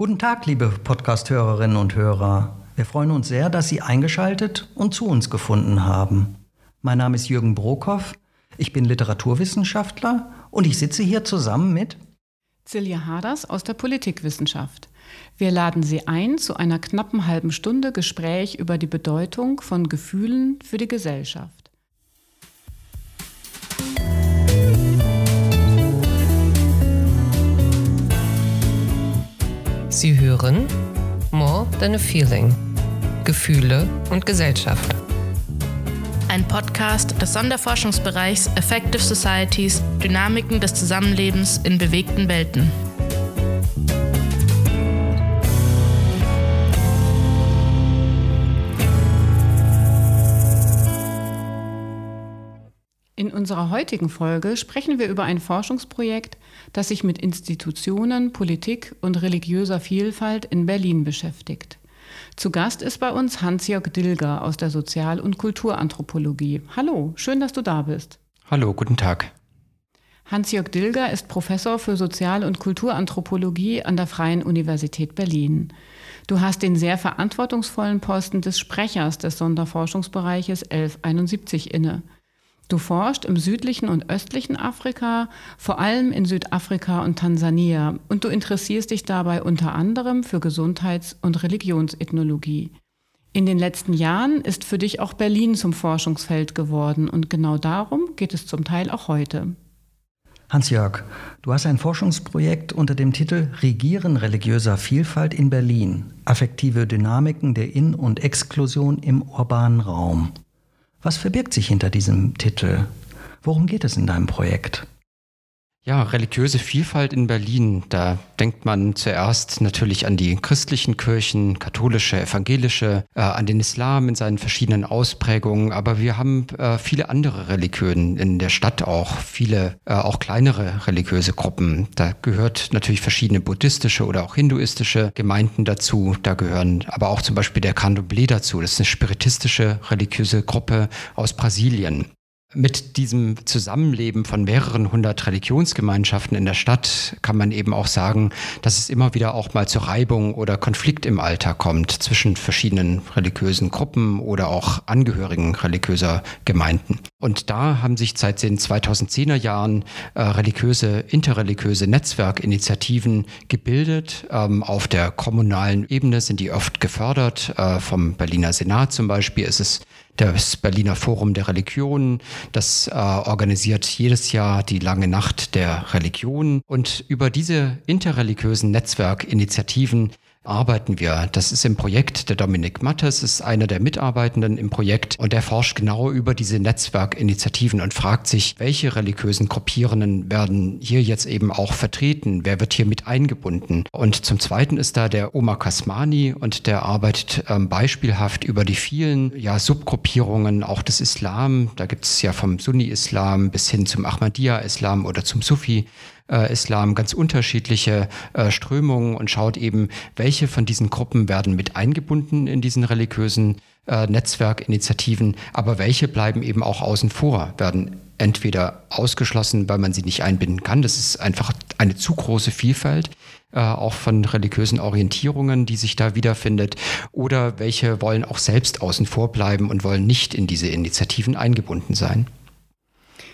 Guten Tag, liebe Podcast-Hörerinnen und Hörer. Wir freuen uns sehr, dass Sie eingeschaltet und zu uns gefunden haben. Mein Name ist Jürgen Brokoff, ich bin Literaturwissenschaftler und ich sitze hier zusammen mit Silja Haders aus der Politikwissenschaft. Wir laden Sie ein zu einer knappen halben Stunde Gespräch über die Bedeutung von Gefühlen für die Gesellschaft. Sie hören More Than a Feeling. Gefühle und Gesellschaft. Ein Podcast des Sonderforschungsbereichs Effective Societies, Dynamiken des Zusammenlebens in bewegten Welten. Unserer heutigen Folge sprechen wir über ein Forschungsprojekt, das sich mit Institutionen, Politik und religiöser Vielfalt in Berlin beschäftigt. Zu Gast ist bei uns Hans-Jörg Dilger aus der Sozial- und Kulturanthropologie. Hallo, schön, dass du da bist. Hallo, guten Tag. Hans-Jörg Dilger ist Professor für Sozial- und Kulturanthropologie an der Freien Universität Berlin. Du hast den sehr verantwortungsvollen Posten des Sprechers des Sonderforschungsbereiches 1171 inne. Du forschst im südlichen und östlichen Afrika, vor allem in Südafrika und Tansania, und du interessierst dich dabei unter anderem für Gesundheits- und Religionsethnologie. In den letzten Jahren ist für dich auch Berlin zum Forschungsfeld geworden und genau darum geht es zum Teil auch heute. Hans-Jörg, du hast ein Forschungsprojekt unter dem Titel Regieren religiöser Vielfalt in Berlin, affektive Dynamiken der In- und Exklusion im urbanen Raum. Was verbirgt sich hinter diesem Titel? Worum geht es in deinem Projekt? Ja, religiöse Vielfalt in Berlin. Da denkt man zuerst natürlich an die christlichen Kirchen, katholische, evangelische, äh, an den Islam in seinen verschiedenen Ausprägungen. Aber wir haben äh, viele andere Religionen in der Stadt auch, viele äh, auch kleinere religiöse Gruppen. Da gehört natürlich verschiedene buddhistische oder auch hinduistische Gemeinden dazu. Da gehören aber auch zum Beispiel der Candomblé dazu. Das ist eine spiritistische religiöse Gruppe aus Brasilien. Mit diesem Zusammenleben von mehreren hundert Religionsgemeinschaften in der Stadt kann man eben auch sagen, dass es immer wieder auch mal zu Reibung oder Konflikt im Alltag kommt zwischen verschiedenen religiösen Gruppen oder auch Angehörigen religiöser Gemeinden. Und da haben sich seit den 2010er Jahren äh, religiöse, interreligiöse Netzwerkinitiativen gebildet. Ähm, auf der kommunalen Ebene sind die oft gefördert. Äh, vom Berliner Senat zum Beispiel ist es das Berliner Forum der Religionen. Das äh, organisiert jedes Jahr die lange Nacht der Religionen. Und über diese interreligiösen Netzwerkinitiativen arbeiten wir. Das ist im Projekt der Dominik Mattes, ist einer der Mitarbeitenden im Projekt und der forscht genau über diese Netzwerkinitiativen und fragt sich, welche religiösen Gruppierenden werden hier jetzt eben auch vertreten? Wer wird hier mit eingebunden? Und zum Zweiten ist da der Omar Kasmani und der arbeitet ähm, beispielhaft über die vielen ja, Subgruppierungen auch des Islam. Da gibt es ja vom Sunni-Islam bis hin zum Ahmadiyya-Islam oder zum Sufi äh, Islam ganz unterschiedliche äh, Strömungen und schaut eben, welche von diesen Gruppen werden mit eingebunden in diesen religiösen äh, Netzwerkinitiativen, aber welche bleiben eben auch außen vor, werden entweder ausgeschlossen, weil man sie nicht einbinden kann. Das ist einfach eine zu große Vielfalt äh, auch von religiösen Orientierungen, die sich da wiederfindet, oder welche wollen auch selbst außen vor bleiben und wollen nicht in diese Initiativen eingebunden sein.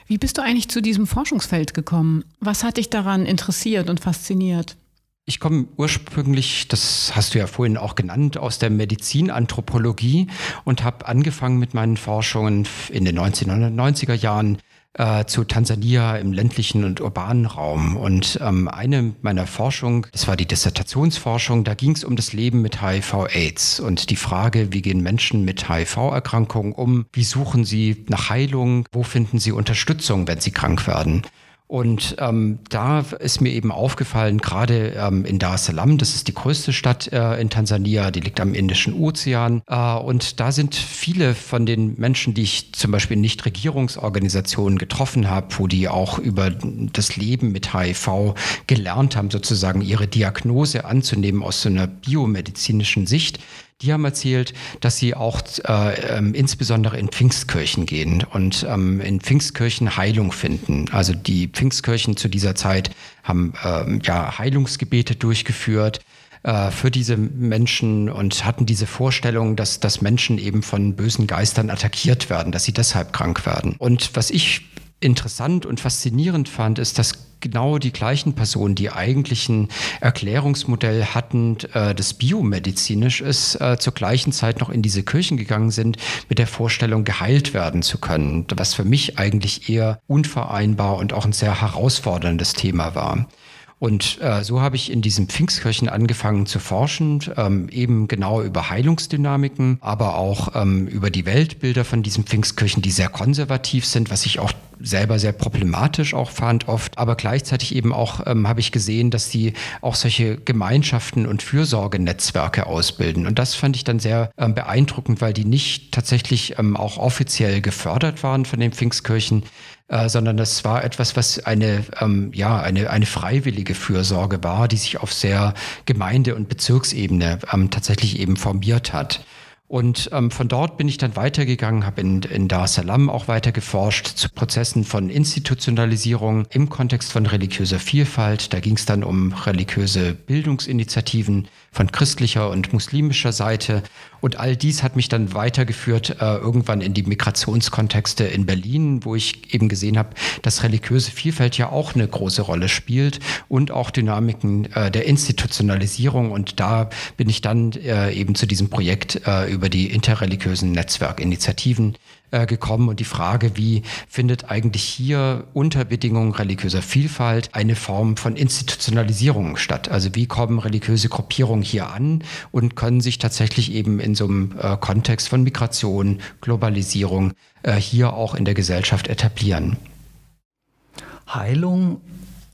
Wie bist du eigentlich zu diesem Forschungsfeld gekommen? Was hat dich daran interessiert und fasziniert? Ich komme ursprünglich, das hast du ja vorhin auch genannt, aus der Medizinanthropologie und habe angefangen mit meinen Forschungen in den 1990er Jahren äh, zu Tansania im ländlichen und urbanen Raum. Und ähm, eine meiner Forschung, das war die Dissertationsforschung, da ging es um das Leben mit HIV-Aids und die Frage, wie gehen Menschen mit HIV-Erkrankungen um, wie suchen sie nach Heilung, wo finden sie Unterstützung, wenn sie krank werden. Und ähm, da ist mir eben aufgefallen, gerade ähm, in Dar es Salaam, das ist die größte Stadt äh, in Tansania, die liegt am Indischen Ozean. Äh, und da sind viele von den Menschen, die ich zum Beispiel in Nichtregierungsorganisationen getroffen habe, wo die auch über das Leben mit HIV gelernt haben, sozusagen ihre Diagnose anzunehmen aus so einer biomedizinischen Sicht, die haben erzählt, dass sie auch äh, ähm, insbesondere in Pfingstkirchen gehen und ähm, in Pfingstkirchen Heilung finden. Also die Pfingstkirchen zu dieser Zeit haben ähm, ja Heilungsgebete durchgeführt äh, für diese Menschen und hatten diese Vorstellung, dass, dass Menschen eben von bösen Geistern attackiert werden, dass sie deshalb krank werden. Und was ich interessant und faszinierend fand, ist, dass genau die gleichen Personen, die eigentlich ein Erklärungsmodell hatten, äh, das biomedizinisch ist, äh, zur gleichen Zeit noch in diese Kirchen gegangen sind, mit der Vorstellung, geheilt werden zu können, was für mich eigentlich eher unvereinbar und auch ein sehr herausforderndes Thema war. Und äh, so habe ich in diesem Pfingstkirchen angefangen zu forschen, ähm, eben genau über Heilungsdynamiken, aber auch ähm, über die Weltbilder von diesen Pfingstkirchen, die sehr konservativ sind, was ich auch selber sehr problematisch auch fand oft. Aber gleichzeitig eben auch ähm, habe ich gesehen, dass sie auch solche Gemeinschaften und Fürsorgenetzwerke ausbilden. Und das fand ich dann sehr ähm, beeindruckend, weil die nicht tatsächlich ähm, auch offiziell gefördert waren von den Pfingstkirchen, äh, sondern das war etwas, was eine, ähm, ja, eine, eine freiwillige Fürsorge war, die sich auf sehr Gemeinde- und Bezirksebene ähm, tatsächlich eben formiert hat. Und ähm, von dort bin ich dann weitergegangen, habe in, in Dar es Salaam auch weiter geforscht zu Prozessen von Institutionalisierung im Kontext von religiöser Vielfalt. Da ging es dann um religiöse Bildungsinitiativen von christlicher und muslimischer Seite. Und all dies hat mich dann weitergeführt äh, irgendwann in die Migrationskontexte in Berlin, wo ich eben gesehen habe, dass religiöse Vielfalt ja auch eine große Rolle spielt und auch Dynamiken äh, der Institutionalisierung. Und da bin ich dann äh, eben zu diesem Projekt äh, über die interreligiösen Netzwerkinitiativen äh, gekommen und die Frage, wie findet eigentlich hier unter Bedingungen religiöser Vielfalt eine Form von Institutionalisierung statt? Also wie kommen religiöse Gruppierungen hier an und können sich tatsächlich eben in so einem äh, Kontext von Migration, Globalisierung äh, hier auch in der Gesellschaft etablieren? Heilung,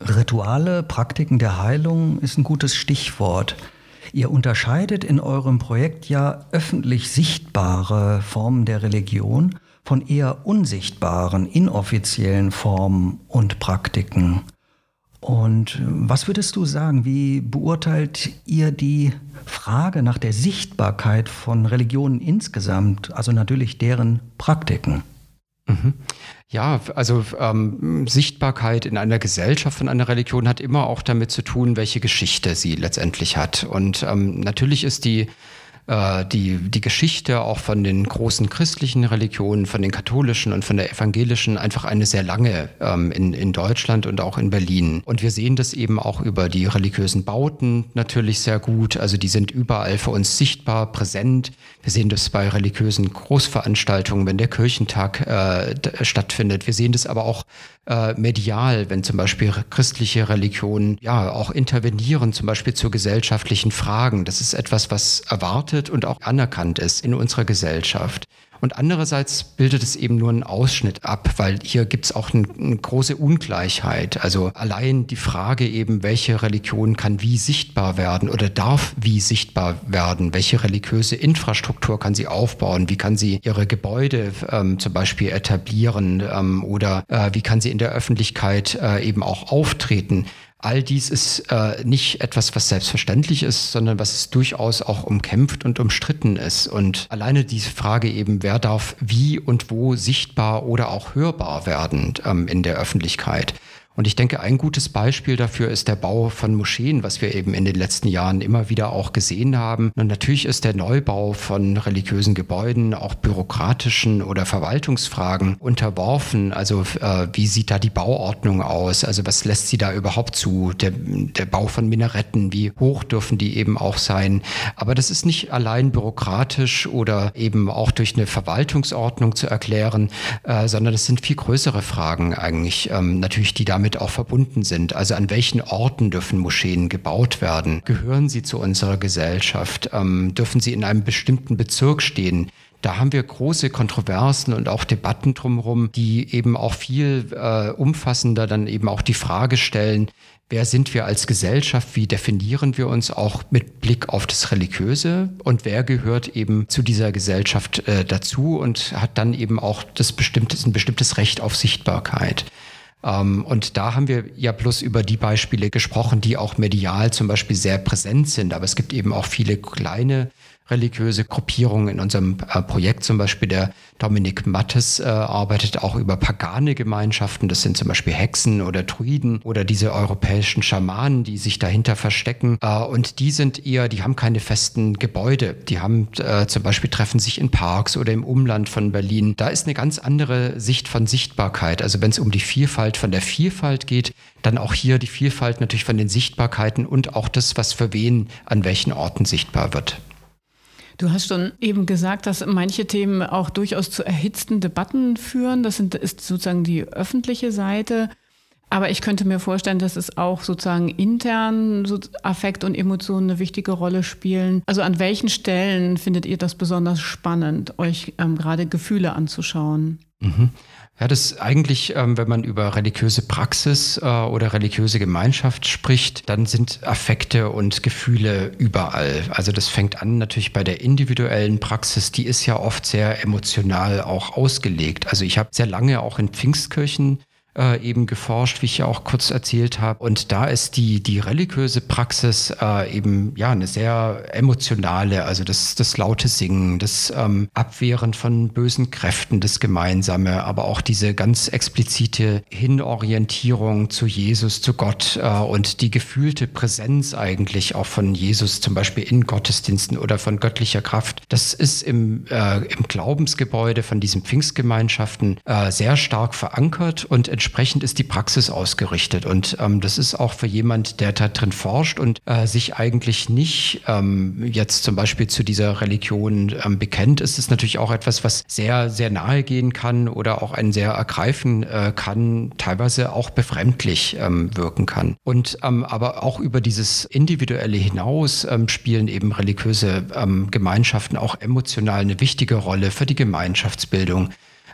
Rituale, Praktiken der Heilung ist ein gutes Stichwort. Ihr unterscheidet in eurem Projekt ja öffentlich sichtbare Formen der Religion von eher unsichtbaren, inoffiziellen Formen und Praktiken. Und was würdest du sagen, wie beurteilt ihr die Frage nach der Sichtbarkeit von Religionen insgesamt, also natürlich deren Praktiken? Mhm. Ja, also ähm, Sichtbarkeit in einer Gesellschaft von einer Religion hat immer auch damit zu tun, welche Geschichte sie letztendlich hat. Und ähm, natürlich ist die äh, die, die Geschichte auch von den großen christlichen Religionen, von den katholischen und von der evangelischen einfach eine sehr lange ähm, in, in Deutschland und auch in Berlin. Und wir sehen das eben auch über die religiösen Bauten natürlich sehr gut. Also die sind überall für uns sichtbar, präsent. Wir sehen das bei religiösen Großveranstaltungen, wenn der Kirchentag äh, stattfindet. Wir sehen das aber auch äh, medial, wenn zum Beispiel christliche Religionen ja auch intervenieren, zum Beispiel zu gesellschaftlichen Fragen. Das ist etwas, was erwartet und auch anerkannt ist in unserer Gesellschaft. Und andererseits bildet es eben nur einen Ausschnitt ab, weil hier gibt es auch eine, eine große Ungleichheit. Also allein die Frage eben, welche Religion kann wie sichtbar werden oder darf wie sichtbar werden, welche religiöse Infrastruktur kann sie aufbauen, wie kann sie ihre Gebäude ähm, zum Beispiel etablieren ähm, oder äh, wie kann sie in der Öffentlichkeit äh, eben auch auftreten. All dies ist äh, nicht etwas, was selbstverständlich ist, sondern was durchaus auch umkämpft und umstritten ist. Und alleine diese Frage eben, wer darf wie und wo sichtbar oder auch hörbar werden ähm, in der Öffentlichkeit. Und ich denke, ein gutes Beispiel dafür ist der Bau von Moscheen, was wir eben in den letzten Jahren immer wieder auch gesehen haben. Und natürlich ist der Neubau von religiösen Gebäuden auch bürokratischen oder Verwaltungsfragen unterworfen. Also äh, wie sieht da die Bauordnung aus? Also was lässt sie da überhaupt zu? Der, der Bau von Minaretten, wie hoch dürfen die eben auch sein? Aber das ist nicht allein bürokratisch oder eben auch durch eine Verwaltungsordnung zu erklären, äh, sondern es sind viel größere Fragen eigentlich, ähm, natürlich, die da damit auch verbunden sind. Also an welchen Orten dürfen Moscheen gebaut werden? Gehören sie zu unserer Gesellschaft? Ähm, dürfen sie in einem bestimmten Bezirk stehen? Da haben wir große Kontroversen und auch Debatten drumherum, die eben auch viel äh, umfassender dann eben auch die Frage stellen, wer sind wir als Gesellschaft, wie definieren wir uns auch mit Blick auf das Religiöse und wer gehört eben zu dieser Gesellschaft äh, dazu und hat dann eben auch das bestimmtes, ein bestimmtes Recht auf Sichtbarkeit. Ähm, und da haben wir ja bloß über die Beispiele gesprochen, die auch medial zum Beispiel sehr präsent sind. Aber es gibt eben auch viele kleine religiöse Gruppierungen. In unserem äh, Projekt zum Beispiel der Dominik Mattes äh, arbeitet auch über pagane Gemeinschaften. Das sind zum Beispiel Hexen oder Druiden oder diese europäischen Schamanen, die sich dahinter verstecken. Äh, und die sind eher, die haben keine festen Gebäude. Die haben äh, zum Beispiel treffen sich in Parks oder im Umland von Berlin. Da ist eine ganz andere Sicht von Sichtbarkeit. Also wenn es um die Vielfalt von der Vielfalt geht, dann auch hier die Vielfalt natürlich von den Sichtbarkeiten und auch das, was für wen an welchen Orten sichtbar wird. Du hast schon eben gesagt, dass manche Themen auch durchaus zu erhitzten Debatten führen. Das sind, ist sozusagen die öffentliche Seite. Aber ich könnte mir vorstellen, dass es auch sozusagen intern so Affekt und Emotionen eine wichtige Rolle spielen. Also an welchen Stellen findet ihr das besonders spannend, euch ähm, gerade Gefühle anzuschauen? Mhm. Ja, das eigentlich, ähm, wenn man über religiöse Praxis äh, oder religiöse Gemeinschaft spricht, dann sind Affekte und Gefühle überall. Also das fängt an natürlich bei der individuellen Praxis, die ist ja oft sehr emotional auch ausgelegt. Also ich habe sehr lange auch in Pfingstkirchen äh, eben geforscht, wie ich ja auch kurz erzählt habe. Und da ist die, die religiöse Praxis äh, eben ja eine sehr emotionale, also das, das laute Singen, das ähm, Abwehren von bösen Kräften, das Gemeinsame, aber auch diese ganz explizite Hinorientierung zu Jesus, zu Gott äh, und die gefühlte Präsenz eigentlich auch von Jesus, zum Beispiel in Gottesdiensten oder von göttlicher Kraft. Das ist im, äh, im Glaubensgebäude von diesen Pfingstgemeinschaften äh, sehr stark verankert und entsprechend ist die Praxis ausgerichtet. Und ähm, das ist auch für jemand, der da drin forscht und äh, sich eigentlich nicht ähm, jetzt zum Beispiel zu dieser Religion ähm, bekennt, ist es natürlich auch etwas, was sehr, sehr nahe gehen kann oder auch einen sehr ergreifen äh, kann, teilweise auch befremdlich ähm, wirken kann. Und ähm, aber auch über dieses Individuelle hinaus ähm, spielen eben religiöse Gemeinschaften auch emotional eine wichtige Rolle für die Gemeinschaftsbildung.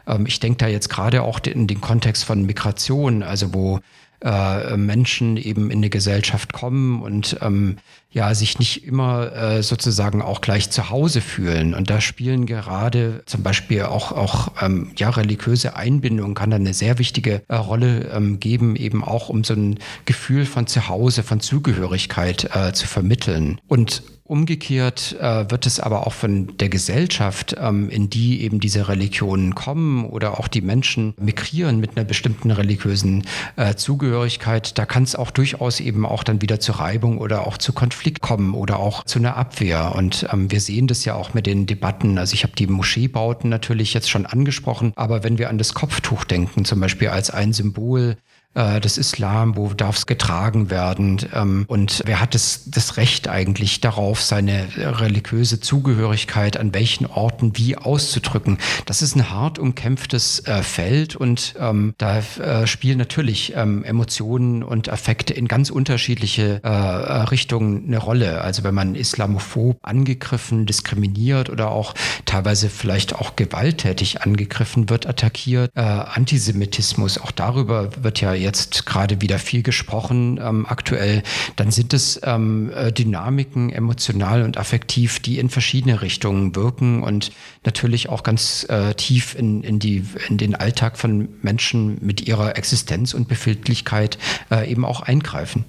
Ähm, ich denke da jetzt gerade auch in den Kontext von Migration, also wo äh, Menschen eben in eine Gesellschaft kommen und ähm, ja sich nicht immer äh, sozusagen auch gleich zu Hause fühlen. Und da spielen gerade zum Beispiel auch, auch ähm, ja, religiöse Einbindung kann da eine sehr wichtige äh, Rolle ähm, geben, eben auch um so ein Gefühl von Zuhause, von Zugehörigkeit äh, zu vermitteln. Und Umgekehrt äh, wird es aber auch von der Gesellschaft, ähm, in die eben diese Religionen kommen oder auch die Menschen migrieren mit einer bestimmten religiösen äh, Zugehörigkeit, da kann es auch durchaus eben auch dann wieder zu Reibung oder auch zu Konflikt kommen oder auch zu einer Abwehr. Und ähm, wir sehen das ja auch mit den Debatten. Also ich habe die Moscheebauten natürlich jetzt schon angesprochen, aber wenn wir an das Kopftuch denken, zum Beispiel als ein Symbol äh, des Islam, wo darf es getragen werden ähm, und wer hat das, das Recht eigentlich darauf, seine religiöse Zugehörigkeit an welchen Orten wie auszudrücken. Das ist ein hart umkämpftes äh, Feld und ähm, da äh, spielen natürlich ähm, Emotionen und Affekte in ganz unterschiedliche äh, äh, Richtungen eine Rolle. Also wenn man islamophob angegriffen, diskriminiert oder auch teilweise vielleicht auch gewalttätig angegriffen wird, attackiert, äh, Antisemitismus, auch darüber wird ja jetzt gerade wieder viel gesprochen ähm, aktuell, dann sind es ähm, äh, Dynamiken emotional und affektiv, die in verschiedene Richtungen wirken und natürlich auch ganz äh, tief in, in, die, in den Alltag von Menschen mit ihrer Existenz und Befindlichkeit äh, eben auch eingreifen.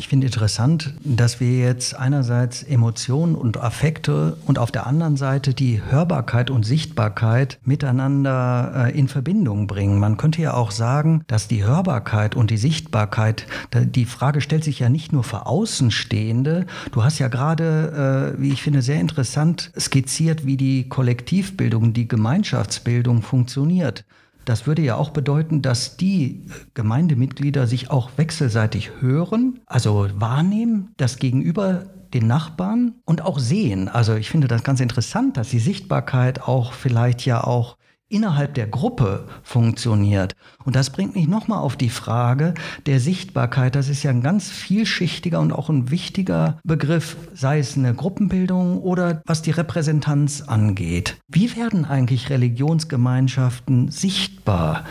Ich finde interessant, dass wir jetzt einerseits Emotionen und Affekte und auf der anderen Seite die Hörbarkeit und Sichtbarkeit miteinander äh, in Verbindung bringen. Man könnte ja auch sagen, dass die Hörbarkeit und die Sichtbarkeit, die Frage stellt sich ja nicht nur für Außenstehende. Du hast ja gerade, äh, wie ich finde, sehr interessant skizziert, wie die Kollektivbildung, die Gemeinschaftsbildung funktioniert. Das würde ja auch bedeuten, dass die Gemeindemitglieder sich auch wechselseitig hören, also wahrnehmen, das Gegenüber den Nachbarn und auch sehen. Also ich finde das ganz interessant, dass die Sichtbarkeit auch vielleicht ja auch innerhalb der Gruppe funktioniert. Und das bringt mich nochmal auf die Frage der Sichtbarkeit. Das ist ja ein ganz vielschichtiger und auch ein wichtiger Begriff, sei es eine Gruppenbildung oder was die Repräsentanz angeht. Wie werden eigentlich Religionsgemeinschaften sichtbar?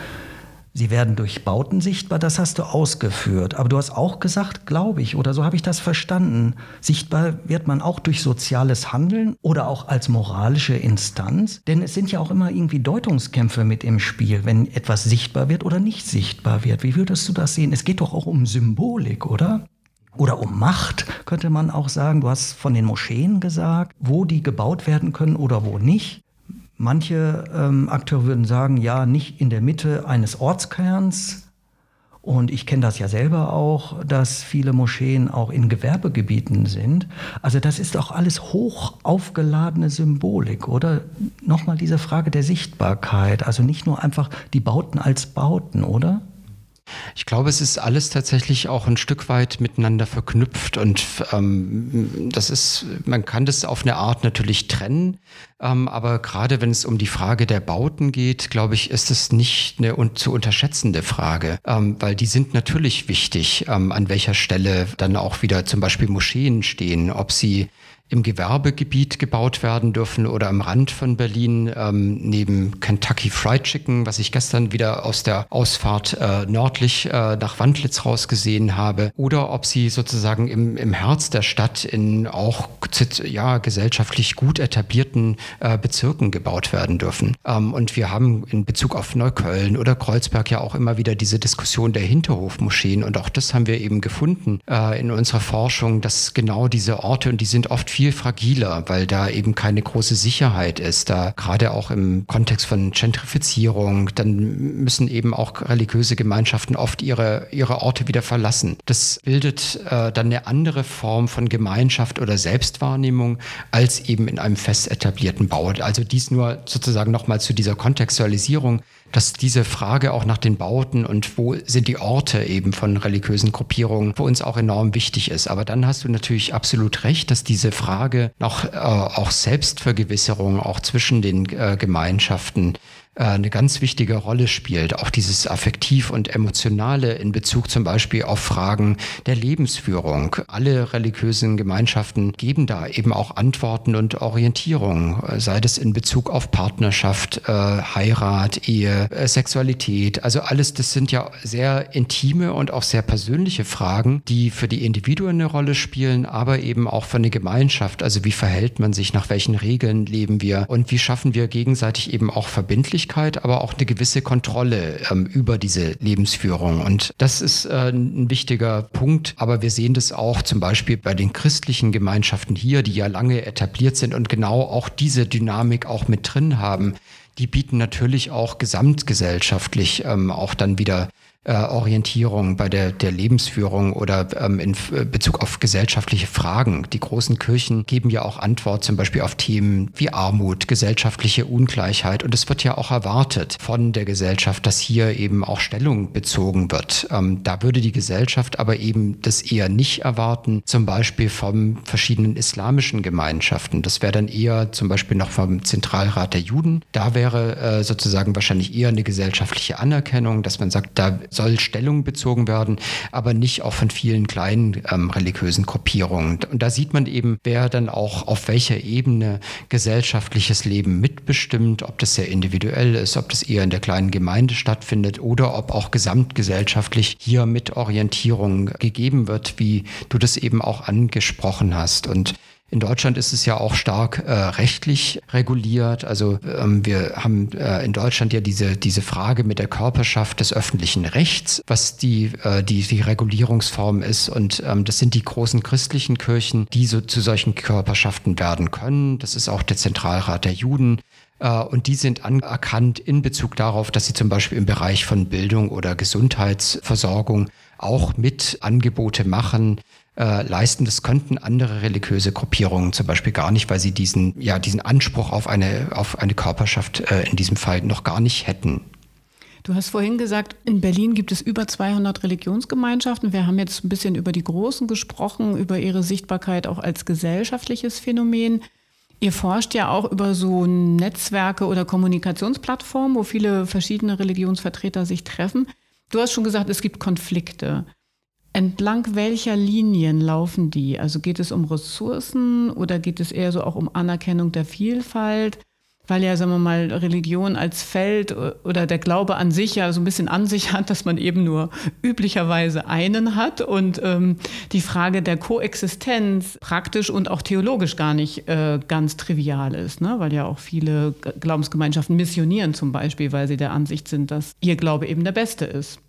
Sie werden durch Bauten sichtbar, das hast du ausgeführt. Aber du hast auch gesagt, glaube ich, oder so habe ich das verstanden, sichtbar wird man auch durch soziales Handeln oder auch als moralische Instanz. Denn es sind ja auch immer irgendwie Deutungskämpfe mit im Spiel, wenn etwas sichtbar wird oder nicht sichtbar wird. Wie würdest du das sehen? Es geht doch auch um Symbolik, oder? oder um Macht, könnte man auch sagen. Du hast von den Moscheen gesagt, wo die gebaut werden können oder wo nicht. Manche ähm, Akteure würden sagen, ja, nicht in der Mitte eines Ortskerns. Und ich kenne das ja selber auch, dass viele Moscheen auch in Gewerbegebieten sind. Also das ist auch alles hoch aufgeladene Symbolik, oder? Nochmal diese Frage der Sichtbarkeit. Also nicht nur einfach die Bauten als Bauten, oder? Ich glaube, es ist alles tatsächlich auch ein Stück weit miteinander verknüpft und ähm, das ist, man kann das auf eine Art natürlich trennen, ähm, aber gerade wenn es um die Frage der Bauten geht, glaube ich, ist es nicht eine un zu unterschätzende Frage, ähm, weil die sind natürlich wichtig, ähm, an welcher Stelle dann auch wieder zum Beispiel Moscheen stehen, ob sie im Gewerbegebiet gebaut werden dürfen oder am Rand von Berlin ähm, neben Kentucky Fried Chicken, was ich gestern wieder aus der Ausfahrt äh, nördlich äh, nach Wandlitz rausgesehen habe, oder ob sie sozusagen im, im Herz der Stadt in auch ja, gesellschaftlich gut etablierten äh, Bezirken gebaut werden dürfen. Ähm, und wir haben in Bezug auf Neukölln oder Kreuzberg ja auch immer wieder diese Diskussion der Hinterhofmoscheen und auch das haben wir eben gefunden äh, in unserer Forschung, dass genau diese Orte und die sind oft viel viel fragiler, weil da eben keine große Sicherheit ist. Da gerade auch im Kontext von Gentrifizierung, dann müssen eben auch religiöse Gemeinschaften oft ihre, ihre Orte wieder verlassen. Das bildet äh, dann eine andere Form von Gemeinschaft oder Selbstwahrnehmung als eben in einem fest etablierten Bau. Also dies nur sozusagen nochmal zu dieser Kontextualisierung dass diese Frage auch nach den Bauten und wo sind die Orte eben von religiösen Gruppierungen für uns auch enorm wichtig ist. Aber dann hast du natürlich absolut recht, dass diese Frage noch äh, auch Selbstvergewisserung auch zwischen den äh, Gemeinschaften eine ganz wichtige Rolle spielt. Auch dieses Affektiv und Emotionale in Bezug zum Beispiel auf Fragen der Lebensführung. Alle religiösen Gemeinschaften geben da eben auch Antworten und Orientierung, sei es in Bezug auf Partnerschaft, äh, Heirat, Ehe, äh, Sexualität. Also alles, das sind ja sehr intime und auch sehr persönliche Fragen, die für die Individuen eine Rolle spielen, aber eben auch für eine Gemeinschaft. Also wie verhält man sich, nach welchen Regeln leben wir und wie schaffen wir gegenseitig eben auch verbindlich Möglichkeit, aber auch eine gewisse Kontrolle ähm, über diese Lebensführung. Und das ist äh, ein wichtiger Punkt. Aber wir sehen das auch zum Beispiel bei den christlichen Gemeinschaften hier, die ja lange etabliert sind und genau auch diese Dynamik auch mit drin haben. Die bieten natürlich auch gesamtgesellschaftlich ähm, auch dann wieder äh, Orientierung bei der, der Lebensführung oder ähm, in äh, Bezug auf gesellschaftliche Fragen. Die großen Kirchen geben ja auch Antwort zum Beispiel auf Themen wie Armut, gesellschaftliche Ungleichheit. Und es wird ja auch erwartet von der Gesellschaft, dass hier eben auch Stellung bezogen wird. Ähm, da würde die Gesellschaft aber eben das eher nicht erwarten, zum Beispiel von verschiedenen islamischen Gemeinschaften. Das wäre dann eher zum Beispiel noch vom Zentralrat der Juden. Da wäre äh, sozusagen wahrscheinlich eher eine gesellschaftliche Anerkennung, dass man sagt, da soll Stellung bezogen werden, aber nicht auch von vielen kleinen ähm, religiösen Gruppierungen. Und da sieht man eben, wer dann auch auf welcher Ebene gesellschaftliches Leben mitbestimmt, ob das sehr individuell ist, ob das eher in der kleinen Gemeinde stattfindet oder ob auch gesamtgesellschaftlich hier mit Orientierung gegeben wird, wie du das eben auch angesprochen hast. Und in Deutschland ist es ja auch stark äh, rechtlich reguliert. Also ähm, wir haben äh, in Deutschland ja diese, diese Frage mit der Körperschaft des öffentlichen Rechts, was die, äh, die, die Regulierungsform ist. Und ähm, das sind die großen christlichen Kirchen, die so zu solchen Körperschaften werden können. Das ist auch der Zentralrat der Juden. Äh, und die sind anerkannt in Bezug darauf, dass sie zum Beispiel im Bereich von Bildung oder Gesundheitsversorgung auch mit Angebote machen, äh, leisten. Das könnten andere religiöse Gruppierungen zum Beispiel gar nicht, weil sie diesen, ja, diesen Anspruch auf eine, auf eine Körperschaft äh, in diesem Fall noch gar nicht hätten. Du hast vorhin gesagt, in Berlin gibt es über 200 Religionsgemeinschaften. Wir haben jetzt ein bisschen über die Großen gesprochen, über ihre Sichtbarkeit auch als gesellschaftliches Phänomen. Ihr forscht ja auch über so Netzwerke oder Kommunikationsplattformen, wo viele verschiedene Religionsvertreter sich treffen. Du hast schon gesagt, es gibt Konflikte. Entlang welcher Linien laufen die? Also geht es um Ressourcen oder geht es eher so auch um Anerkennung der Vielfalt? Weil ja, sagen wir mal, Religion als Feld oder der Glaube an sich ja so ein bisschen an sich hat, dass man eben nur üblicherweise einen hat und ähm, die Frage der Koexistenz praktisch und auch theologisch gar nicht äh, ganz trivial ist, ne? weil ja auch viele Glaubensgemeinschaften missionieren zum Beispiel, weil sie der Ansicht sind, dass ihr Glaube eben der beste ist.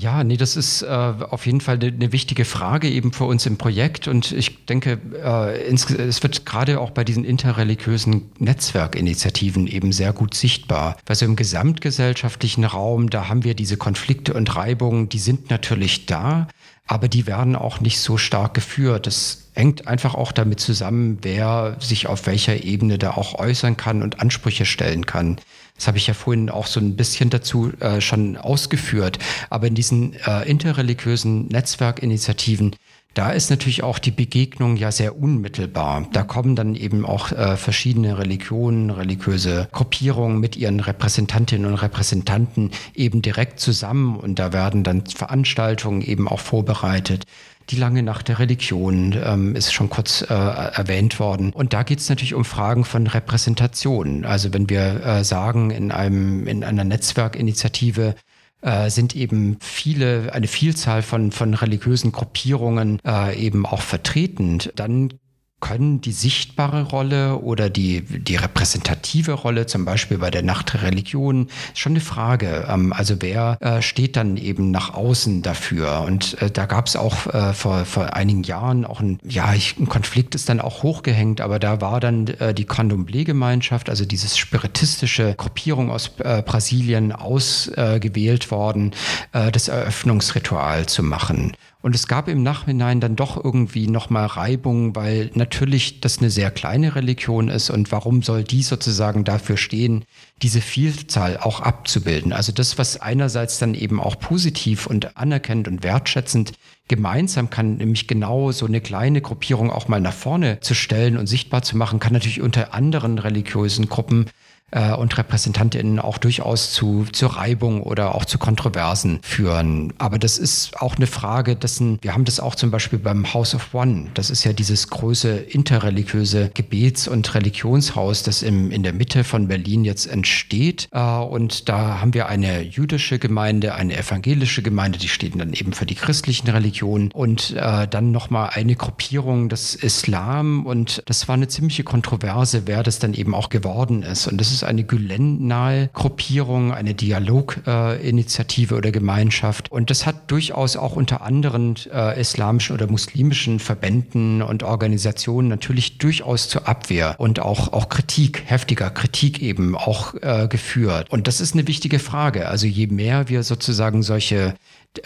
Ja, nee, das ist äh, auf jeden Fall eine wichtige Frage eben für uns im Projekt und ich denke, äh, es wird gerade auch bei diesen interreligiösen Netzwerkinitiativen eben sehr gut sichtbar. Also im gesamtgesellschaftlichen Raum, da haben wir diese Konflikte und Reibungen, die sind natürlich da, aber die werden auch nicht so stark geführt. Das hängt einfach auch damit zusammen, wer sich auf welcher Ebene da auch äußern kann und Ansprüche stellen kann. Das habe ich ja vorhin auch so ein bisschen dazu äh, schon ausgeführt. Aber in diesen äh, interreligiösen Netzwerkinitiativen, da ist natürlich auch die Begegnung ja sehr unmittelbar. Da kommen dann eben auch äh, verschiedene Religionen, religiöse Gruppierungen mit ihren Repräsentantinnen und Repräsentanten eben direkt zusammen und da werden dann Veranstaltungen eben auch vorbereitet. Die lange Nacht der Religion ähm, ist schon kurz äh, erwähnt worden. Und da geht es natürlich um Fragen von Repräsentation. Also wenn wir äh, sagen, in, einem, in einer Netzwerkinitiative äh, sind eben viele, eine Vielzahl von, von religiösen Gruppierungen äh, eben auch vertreten, dann können die sichtbare Rolle oder die, die repräsentative Rolle, zum Beispiel bei der Nacht der Religion, schon eine Frage. Ähm, also wer äh, steht dann eben nach außen dafür? Und äh, da gab es auch äh, vor, vor einigen Jahren auch ein, ja, ein Konflikt ist dann auch hochgehängt, aber da war dann die Candomblé-Gemeinschaft, also dieses spiritistische Gruppierung aus Brasilien ausgewählt worden, das Eröffnungsritual zu machen. Und es gab im Nachhinein dann doch irgendwie nochmal Reibung, weil natürlich das eine sehr kleine Religion ist und warum soll die sozusagen dafür stehen, diese Vielzahl auch abzubilden? Also das, was einerseits dann eben auch positiv und anerkennend und wertschätzend gemeinsam kann, nämlich genau so eine kleine Gruppierung auch mal nach vorne zu stellen und sichtbar zu machen, kann natürlich unter anderen religiösen Gruppen äh, und Repräsentantinnen auch durchaus zu, zu Reibung oder auch zu Kontroversen führen. Aber das ist auch eine Frage dessen, wir haben das auch zum Beispiel beim House of One. Das ist ja dieses große interreligiöse Gebets- und Religionshaus, das im, in der Mitte von Berlin jetzt entsteht. Äh, und da haben wir eine jüdische Gemeinde, eine evangelische Gemeinde, die stehen dann eben für die christlichen Religionen und äh, dann nochmal eine Gruppierung des Islam. Und das war eine ziemliche Kontroverse, wer das dann eben auch geworden ist. Und das ist ist eine Gülen-nahe Gruppierung, eine Dialoginitiative äh, oder Gemeinschaft. Und das hat durchaus auch unter anderen äh, islamischen oder muslimischen Verbänden und Organisationen natürlich durchaus zur Abwehr und auch, auch Kritik, heftiger Kritik eben auch äh, geführt. Und das ist eine wichtige Frage. Also je mehr wir sozusagen solche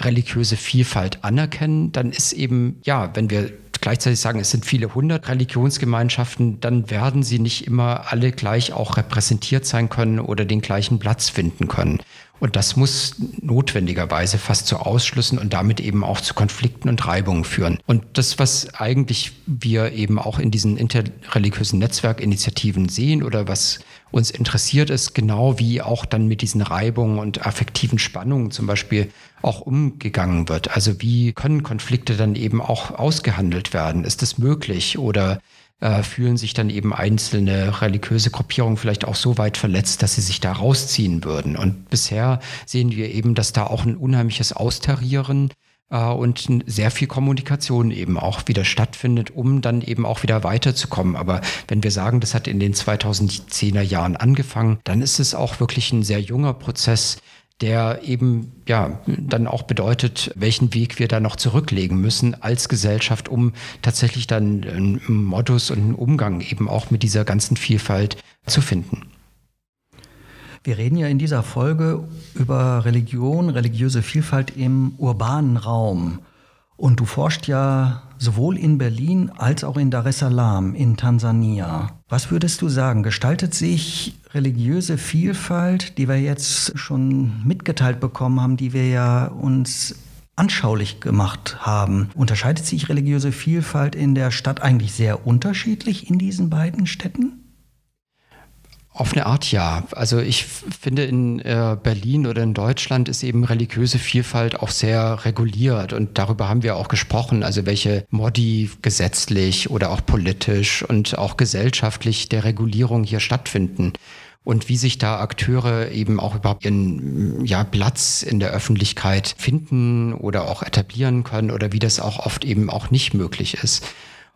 religiöse Vielfalt anerkennen, dann ist eben, ja, wenn wir gleichzeitig sagen, es sind viele hundert Religionsgemeinschaften, dann werden sie nicht immer alle gleich auch repräsentiert sein können oder den gleichen Platz finden können. Und das muss notwendigerweise fast zu Ausschlüssen und damit eben auch zu Konflikten und Reibungen führen. Und das, was eigentlich wir eben auch in diesen interreligiösen Netzwerkinitiativen sehen oder was uns interessiert, ist genau wie auch dann mit diesen Reibungen und affektiven Spannungen zum Beispiel auch umgegangen wird. Also wie können Konflikte dann eben auch ausgehandelt werden? Ist das möglich oder äh, fühlen sich dann eben einzelne religiöse Gruppierungen vielleicht auch so weit verletzt, dass sie sich da rausziehen würden. Und bisher sehen wir eben, dass da auch ein unheimliches Austarieren und sehr viel Kommunikation eben auch wieder stattfindet, um dann eben auch wieder weiterzukommen. Aber wenn wir sagen, das hat in den 2010er Jahren angefangen, dann ist es auch wirklich ein sehr junger Prozess, der eben ja dann auch bedeutet, welchen Weg wir da noch zurücklegen müssen als Gesellschaft, um tatsächlich dann einen Modus und einen Umgang eben auch mit dieser ganzen Vielfalt zu finden. Wir reden ja in dieser Folge über Religion, religiöse Vielfalt im urbanen Raum. Und du forschst ja sowohl in Berlin als auch in Dar es Salaam in Tansania. Was würdest du sagen, gestaltet sich religiöse Vielfalt, die wir jetzt schon mitgeteilt bekommen haben, die wir ja uns anschaulich gemacht haben, unterscheidet sich religiöse Vielfalt in der Stadt eigentlich sehr unterschiedlich in diesen beiden Städten? Auf eine Art ja. Also ich finde, in äh, Berlin oder in Deutschland ist eben religiöse Vielfalt auch sehr reguliert und darüber haben wir auch gesprochen, also welche Modi gesetzlich oder auch politisch und auch gesellschaftlich der Regulierung hier stattfinden und wie sich da Akteure eben auch überhaupt ihren ja, Platz in der Öffentlichkeit finden oder auch etablieren können oder wie das auch oft eben auch nicht möglich ist.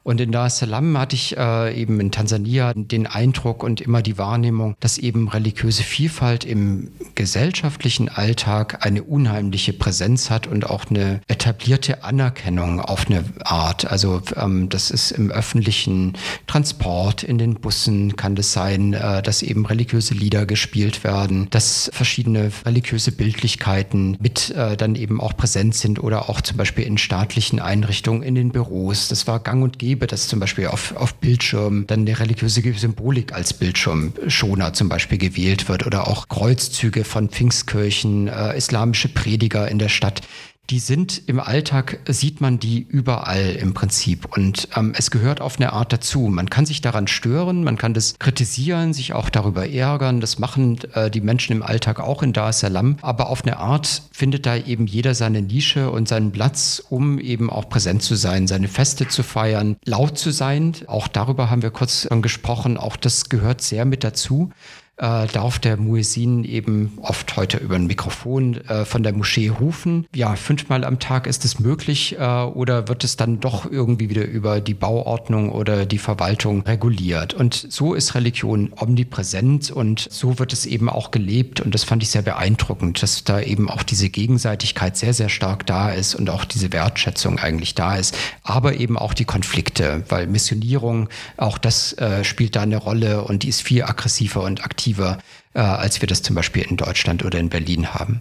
Und in Dar es Salaam hatte ich äh, eben in Tansania den Eindruck und immer die Wahrnehmung, dass eben religiöse Vielfalt im gesellschaftlichen Alltag eine unheimliche Präsenz hat und auch eine etablierte Anerkennung auf eine Art. Also ähm, das ist im öffentlichen Transport, in den Bussen kann das sein, äh, dass eben religiöse Lieder gespielt werden, dass verschiedene religiöse Bildlichkeiten mit äh, dann eben auch präsent sind oder auch zum Beispiel in staatlichen Einrichtungen, in den Büros. Das war gang und gäbe, dass zum Beispiel auf, auf Bildschirmen dann eine religiöse Symbolik als Bildschirmschoner zum Beispiel gewählt wird oder auch Kreuzzüge von Pfingstkirchen, äh, islamische Prediger in der Stadt die sind im Alltag, sieht man die überall im Prinzip. Und ähm, es gehört auf eine Art dazu. Man kann sich daran stören, man kann das kritisieren, sich auch darüber ärgern. Das machen äh, die Menschen im Alltag auch in Dar es Salaam. Aber auf eine Art findet da eben jeder seine Nische und seinen Platz, um eben auch präsent zu sein, seine Feste zu feiern, laut zu sein. Auch darüber haben wir kurz gesprochen. Auch das gehört sehr mit dazu äh, darf der Muezzin eben oft heute über ein Mikrofon äh, von der Moschee rufen. Ja, fünfmal am Tag ist es möglich äh, oder wird es dann doch irgendwie wieder über die Bauordnung oder die Verwaltung reguliert? Und so ist Religion omnipräsent und so wird es eben auch gelebt und das fand ich sehr beeindruckend, dass da eben auch diese Gegenseitigkeit sehr, sehr stark da ist und auch diese Wertschätzung eigentlich da ist, aber eben auch die Konflikte, weil Missionierung, auch das äh, spielt da eine Rolle und die ist viel aggressiver und aktiver aktiver, äh, als wir das zum Beispiel in Deutschland oder in Berlin haben.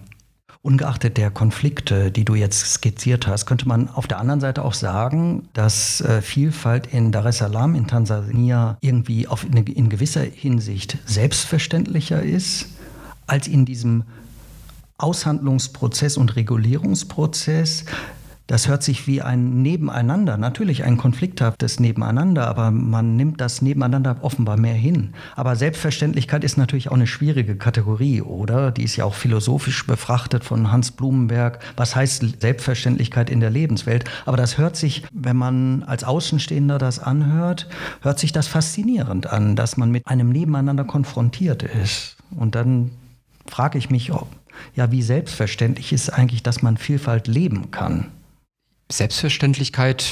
Ungeachtet der Konflikte, die du jetzt skizziert hast, könnte man auf der anderen Seite auch sagen, dass äh, Vielfalt in Dar es Salaam in Tansania irgendwie auf, in, in gewisser Hinsicht selbstverständlicher ist als in diesem Aushandlungsprozess und Regulierungsprozess, das hört sich wie ein Nebeneinander, natürlich ein konflikthaftes Nebeneinander, aber man nimmt das Nebeneinander offenbar mehr hin. Aber Selbstverständlichkeit ist natürlich auch eine schwierige Kategorie, oder? Die ist ja auch philosophisch befrachtet von Hans Blumenberg. Was heißt Selbstverständlichkeit in der Lebenswelt? Aber das hört sich, wenn man als Außenstehender das anhört, hört sich das faszinierend an, dass man mit einem Nebeneinander konfrontiert ist. Und dann frage ich mich, ja, wie selbstverständlich ist eigentlich, dass man Vielfalt leben kann? Selbstverständlichkeit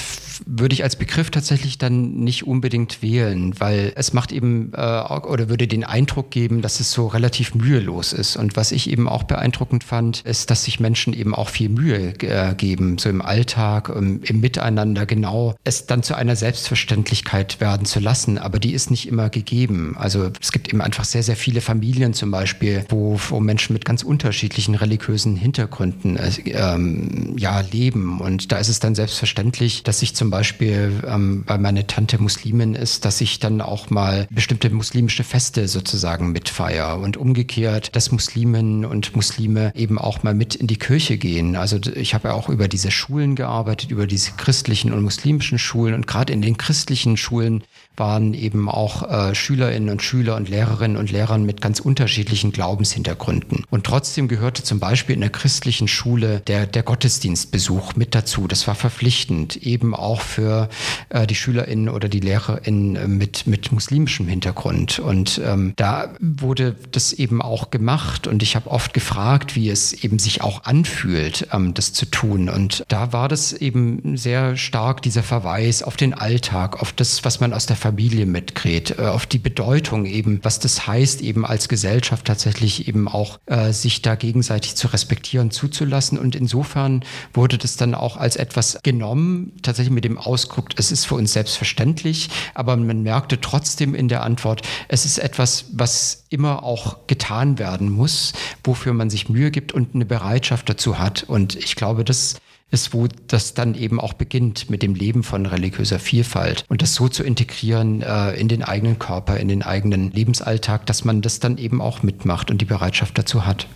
würde ich als Begriff tatsächlich dann nicht unbedingt wählen, weil es macht eben äh, oder würde den Eindruck geben, dass es so relativ mühelos ist. Und was ich eben auch beeindruckend fand, ist, dass sich Menschen eben auch viel Mühe äh, geben, so im Alltag, im, im, Miteinander genau es dann zu einer Selbstverständlichkeit werden zu lassen. Aber die ist nicht immer gegeben. Also es gibt eben einfach sehr, sehr viele Familien zum Beispiel, wo, wo Menschen mit ganz unterschiedlichen religiösen Hintergründen äh, ähm, ja leben. Und da ist es dann selbstverständlich, dass zum zum Beispiel, ähm, weil meine Tante Muslimin ist, dass ich dann auch mal bestimmte muslimische Feste sozusagen mitfeiere und umgekehrt, dass Muslimen und Muslime eben auch mal mit in die Kirche gehen. Also ich habe ja auch über diese Schulen gearbeitet, über diese christlichen und muslimischen Schulen und gerade in den christlichen Schulen waren eben auch äh, Schülerinnen und Schüler und Lehrerinnen und Lehrern mit ganz unterschiedlichen Glaubenshintergründen. Und trotzdem gehörte zum Beispiel in der christlichen Schule der, der Gottesdienstbesuch mit dazu. Das war verpflichtend, eben auch für äh, die Schülerinnen oder die Lehrerinnen äh, mit, mit muslimischem Hintergrund. Und ähm, da wurde das eben auch gemacht. Und ich habe oft gefragt, wie es eben sich auch anfühlt, ähm, das zu tun. Und da war das eben sehr stark dieser Verweis auf den Alltag, auf das, was man aus der Familie mitkriegt, äh, auf die Bedeutung eben, was das heißt, eben als Gesellschaft tatsächlich eben auch äh, sich da gegenseitig zu respektieren, zuzulassen. Und insofern wurde das dann auch als etwas genommen, tatsächlich mit dem Ausdruck, es ist für uns selbstverständlich, aber man merkte trotzdem in der Antwort, es ist etwas, was immer auch getan werden muss, wofür man sich Mühe gibt und eine Bereitschaft dazu hat. Und ich glaube, das ist, wo das dann eben auch beginnt mit dem Leben von religiöser Vielfalt und das so zu integrieren äh, in den eigenen Körper, in den eigenen Lebensalltag, dass man das dann eben auch mitmacht und die Bereitschaft dazu hat.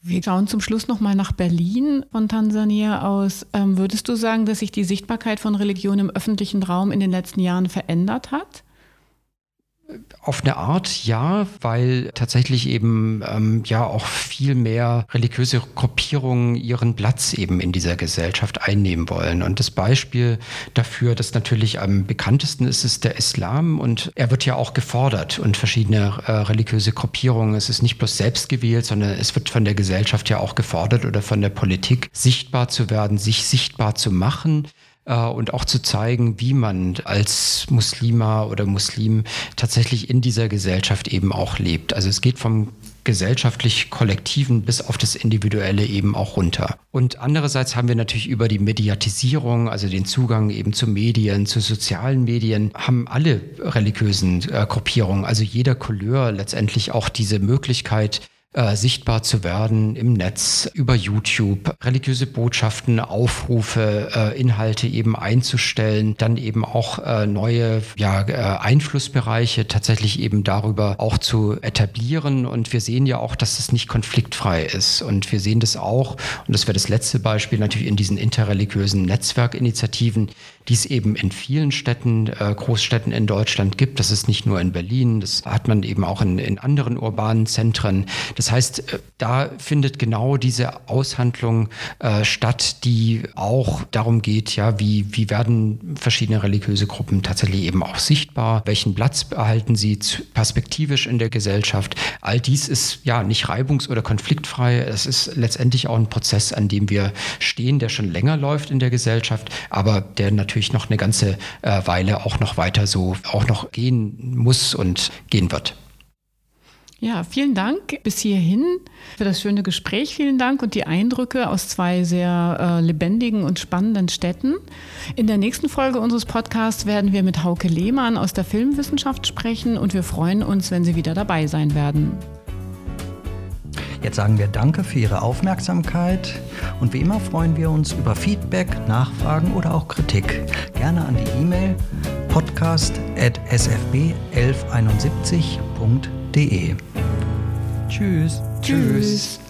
Wir schauen zum Schluss nochmal nach Berlin von Tansania aus. Ähm, würdest du sagen, dass sich die Sichtbarkeit von Religion im öffentlichen Raum in den letzten Jahren verändert hat? Auf eine Art ja, weil tatsächlich eben ähm, ja auch viel mehr religiöse Gruppierungen ihren Platz eben in dieser Gesellschaft einnehmen wollen. Und das Beispiel dafür, das natürlich am bekanntesten ist, ist der Islam. Und er wird ja auch gefordert und verschiedene äh, religiöse Gruppierungen. Es ist nicht bloß selbst gewählt, sondern es wird von der Gesellschaft ja auch gefordert oder von der Politik sichtbar zu werden, sich sichtbar zu machen und auch zu zeigen, wie man als Muslima oder Muslim tatsächlich in dieser Gesellschaft eben auch lebt. Also es geht vom gesellschaftlich Kollektiven bis auf das Individuelle eben auch runter. Und andererseits haben wir natürlich über die Mediatisierung, also den Zugang eben zu Medien, zu sozialen Medien, haben alle religiösen äh, Gruppierungen, also jeder Couleur letztendlich auch diese Möglichkeit, äh, sichtbar zu werden im Netz, über YouTube, religiöse Botschaften, Aufrufe, äh, Inhalte eben einzustellen, dann eben auch äh, neue ja, äh, Einflussbereiche tatsächlich eben darüber auch zu etablieren. Und wir sehen ja auch, dass es nicht konfliktfrei ist. Und wir sehen das auch, und das wäre das letzte Beispiel natürlich in diesen interreligiösen Netzwerkinitiativen, die es eben in vielen Städten, äh, Großstädten in Deutschland gibt. Das ist nicht nur in Berlin, das hat man eben auch in, in anderen urbanen Zentren. Das heißt, äh, da findet genau diese Aushandlung äh, statt, die auch darum geht, ja, wie, wie werden verschiedene religiöse Gruppen tatsächlich eben auch sichtbar, welchen Platz erhalten sie perspektivisch in der Gesellschaft. All dies ist ja nicht reibungs- oder konfliktfrei. Es ist letztendlich auch ein Prozess, an dem wir stehen, der schon länger läuft in der Gesellschaft, aber der natürlich natürlich noch eine ganze äh, Weile auch noch weiter so auch noch gehen muss und gehen wird. Ja, vielen Dank bis hierhin für das schöne Gespräch. Vielen Dank und die Eindrücke aus zwei sehr äh, lebendigen und spannenden Städten. In der nächsten Folge unseres Podcasts werden wir mit Hauke Lehmann aus der Filmwissenschaft sprechen und wir freuen uns, wenn Sie wieder dabei sein werden. Jetzt sagen wir Danke für Ihre Aufmerksamkeit und wie immer freuen wir uns über Feedback, Nachfragen oder auch Kritik. Gerne an die E-Mail podcast.sfb1171.de. Tschüss. Tschüss.